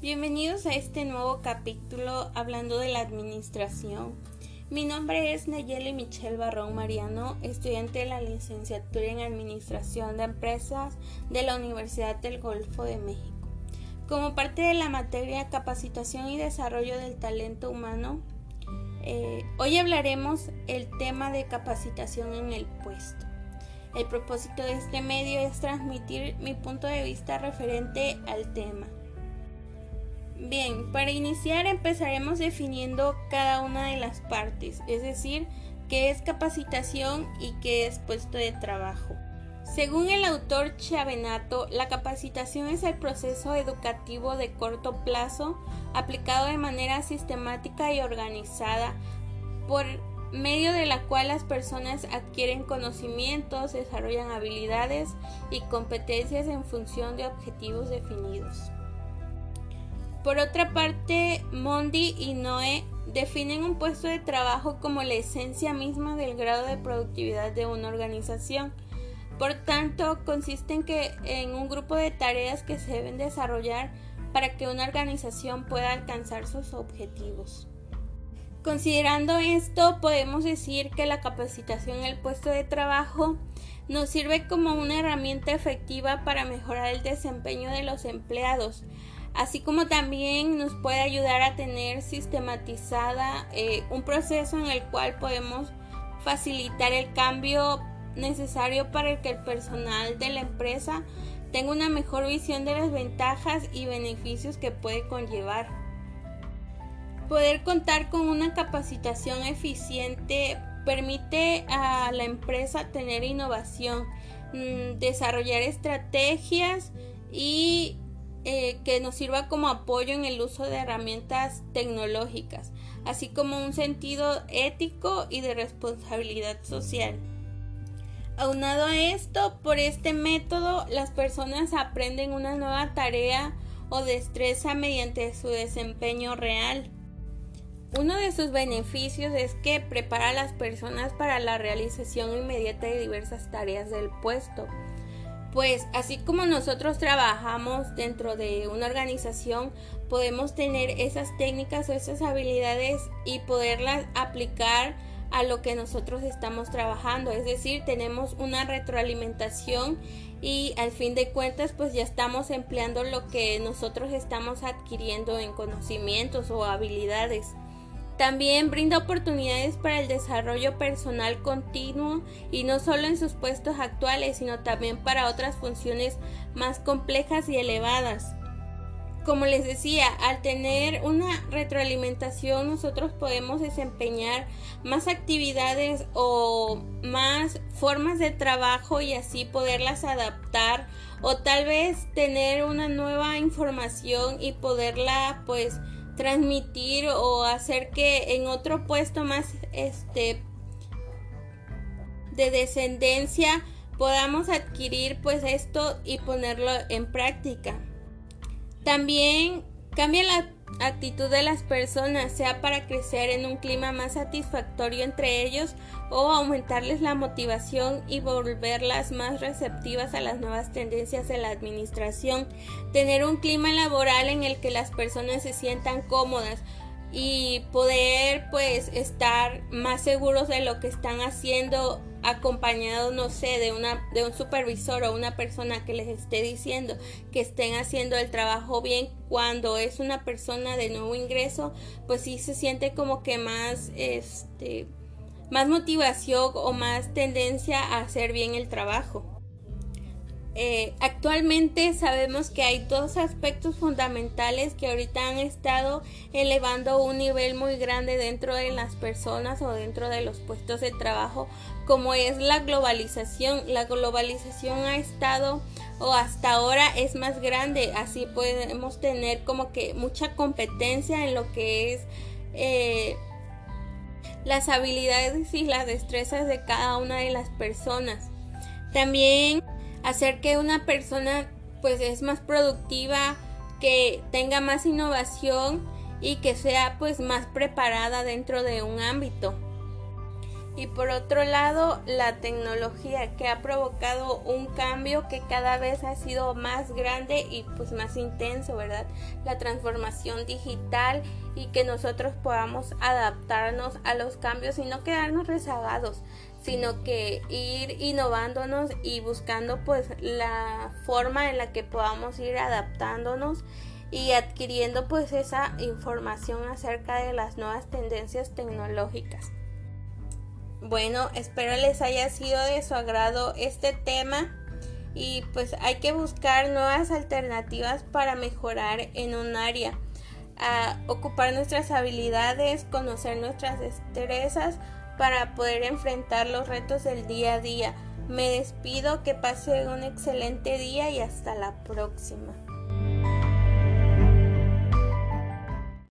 Bienvenidos a este nuevo capítulo hablando de la administración. Mi nombre es Nayeli Michelle Barrón Mariano, estudiante de la licenciatura en Administración de Empresas de la Universidad del Golfo de México. Como parte de la materia Capacitación y Desarrollo del Talento Humano, eh, hoy hablaremos el tema de capacitación en el puesto. El propósito de este medio es transmitir mi punto de vista referente al tema. Bien, para iniciar empezaremos definiendo cada una de las partes, es decir, qué es capacitación y qué es puesto de trabajo. Según el autor Chavenato, la capacitación es el proceso educativo de corto plazo aplicado de manera sistemática y organizada por medio de la cual las personas adquieren conocimientos, desarrollan habilidades y competencias en función de objetivos definidos. Por otra parte, Mondi y Noé definen un puesto de trabajo como la esencia misma del grado de productividad de una organización. Por tanto, consiste en, en un grupo de tareas que se deben desarrollar para que una organización pueda alcanzar sus objetivos. Considerando esto, podemos decir que la capacitación en el puesto de trabajo nos sirve como una herramienta efectiva para mejorar el desempeño de los empleados, así como también nos puede ayudar a tener sistematizada eh, un proceso en el cual podemos facilitar el cambio necesario para que el personal de la empresa tenga una mejor visión de las ventajas y beneficios que puede conllevar. Poder contar con una capacitación eficiente permite a la empresa tener innovación, mm, desarrollar estrategias y eh, que nos sirva como apoyo en el uso de herramientas tecnológicas, así como un sentido ético y de responsabilidad social. Aunado a esto, por este método las personas aprenden una nueva tarea o destreza mediante su desempeño real. Uno de sus beneficios es que prepara a las personas para la realización inmediata de diversas tareas del puesto pues así como nosotros trabajamos dentro de una organización, podemos tener esas técnicas o esas habilidades y poderlas aplicar a lo que nosotros estamos trabajando. Es decir, tenemos una retroalimentación y al fin de cuentas pues ya estamos empleando lo que nosotros estamos adquiriendo en conocimientos o habilidades. También brinda oportunidades para el desarrollo personal continuo y no solo en sus puestos actuales, sino también para otras funciones más complejas y elevadas. Como les decía, al tener una retroalimentación nosotros podemos desempeñar más actividades o más formas de trabajo y así poderlas adaptar o tal vez tener una nueva información y poderla pues transmitir o hacer que en otro puesto más este de descendencia podamos adquirir pues esto y ponerlo en práctica. También cambia la actitud de las personas, sea para crecer en un clima más satisfactorio entre ellos o aumentarles la motivación y volverlas más receptivas a las nuevas tendencias de la administración. Tener un clima laboral en el que las personas se sientan cómodas y poder pues estar más seguros de lo que están haciendo acompañado no sé de una de un supervisor o una persona que les esté diciendo que estén haciendo el trabajo bien cuando es una persona de nuevo ingreso pues sí se siente como que más este más motivación o más tendencia a hacer bien el trabajo eh, actualmente sabemos que hay dos aspectos fundamentales que ahorita han estado elevando un nivel muy grande dentro de las personas o dentro de los puestos de trabajo, como es la globalización. La globalización ha estado o hasta ahora es más grande, así podemos tener como que mucha competencia en lo que es eh, las habilidades y las destrezas de cada una de las personas. También hacer que una persona pues es más productiva, que tenga más innovación y que sea pues más preparada dentro de un ámbito. Y por otro lado la tecnología que ha provocado un cambio que cada vez ha sido más grande y pues más intenso, ¿verdad? La transformación digital y que nosotros podamos adaptarnos a los cambios y no quedarnos rezagados, sino que ir innovándonos y buscando pues la forma en la que podamos ir adaptándonos y adquiriendo pues esa información acerca de las nuevas tendencias tecnológicas. Bueno, espero les haya sido de su agrado este tema y pues hay que buscar nuevas alternativas para mejorar en un área, ocupar nuestras habilidades, conocer nuestras destrezas para poder enfrentar los retos del día a día. Me despido, que pase un excelente día y hasta la próxima.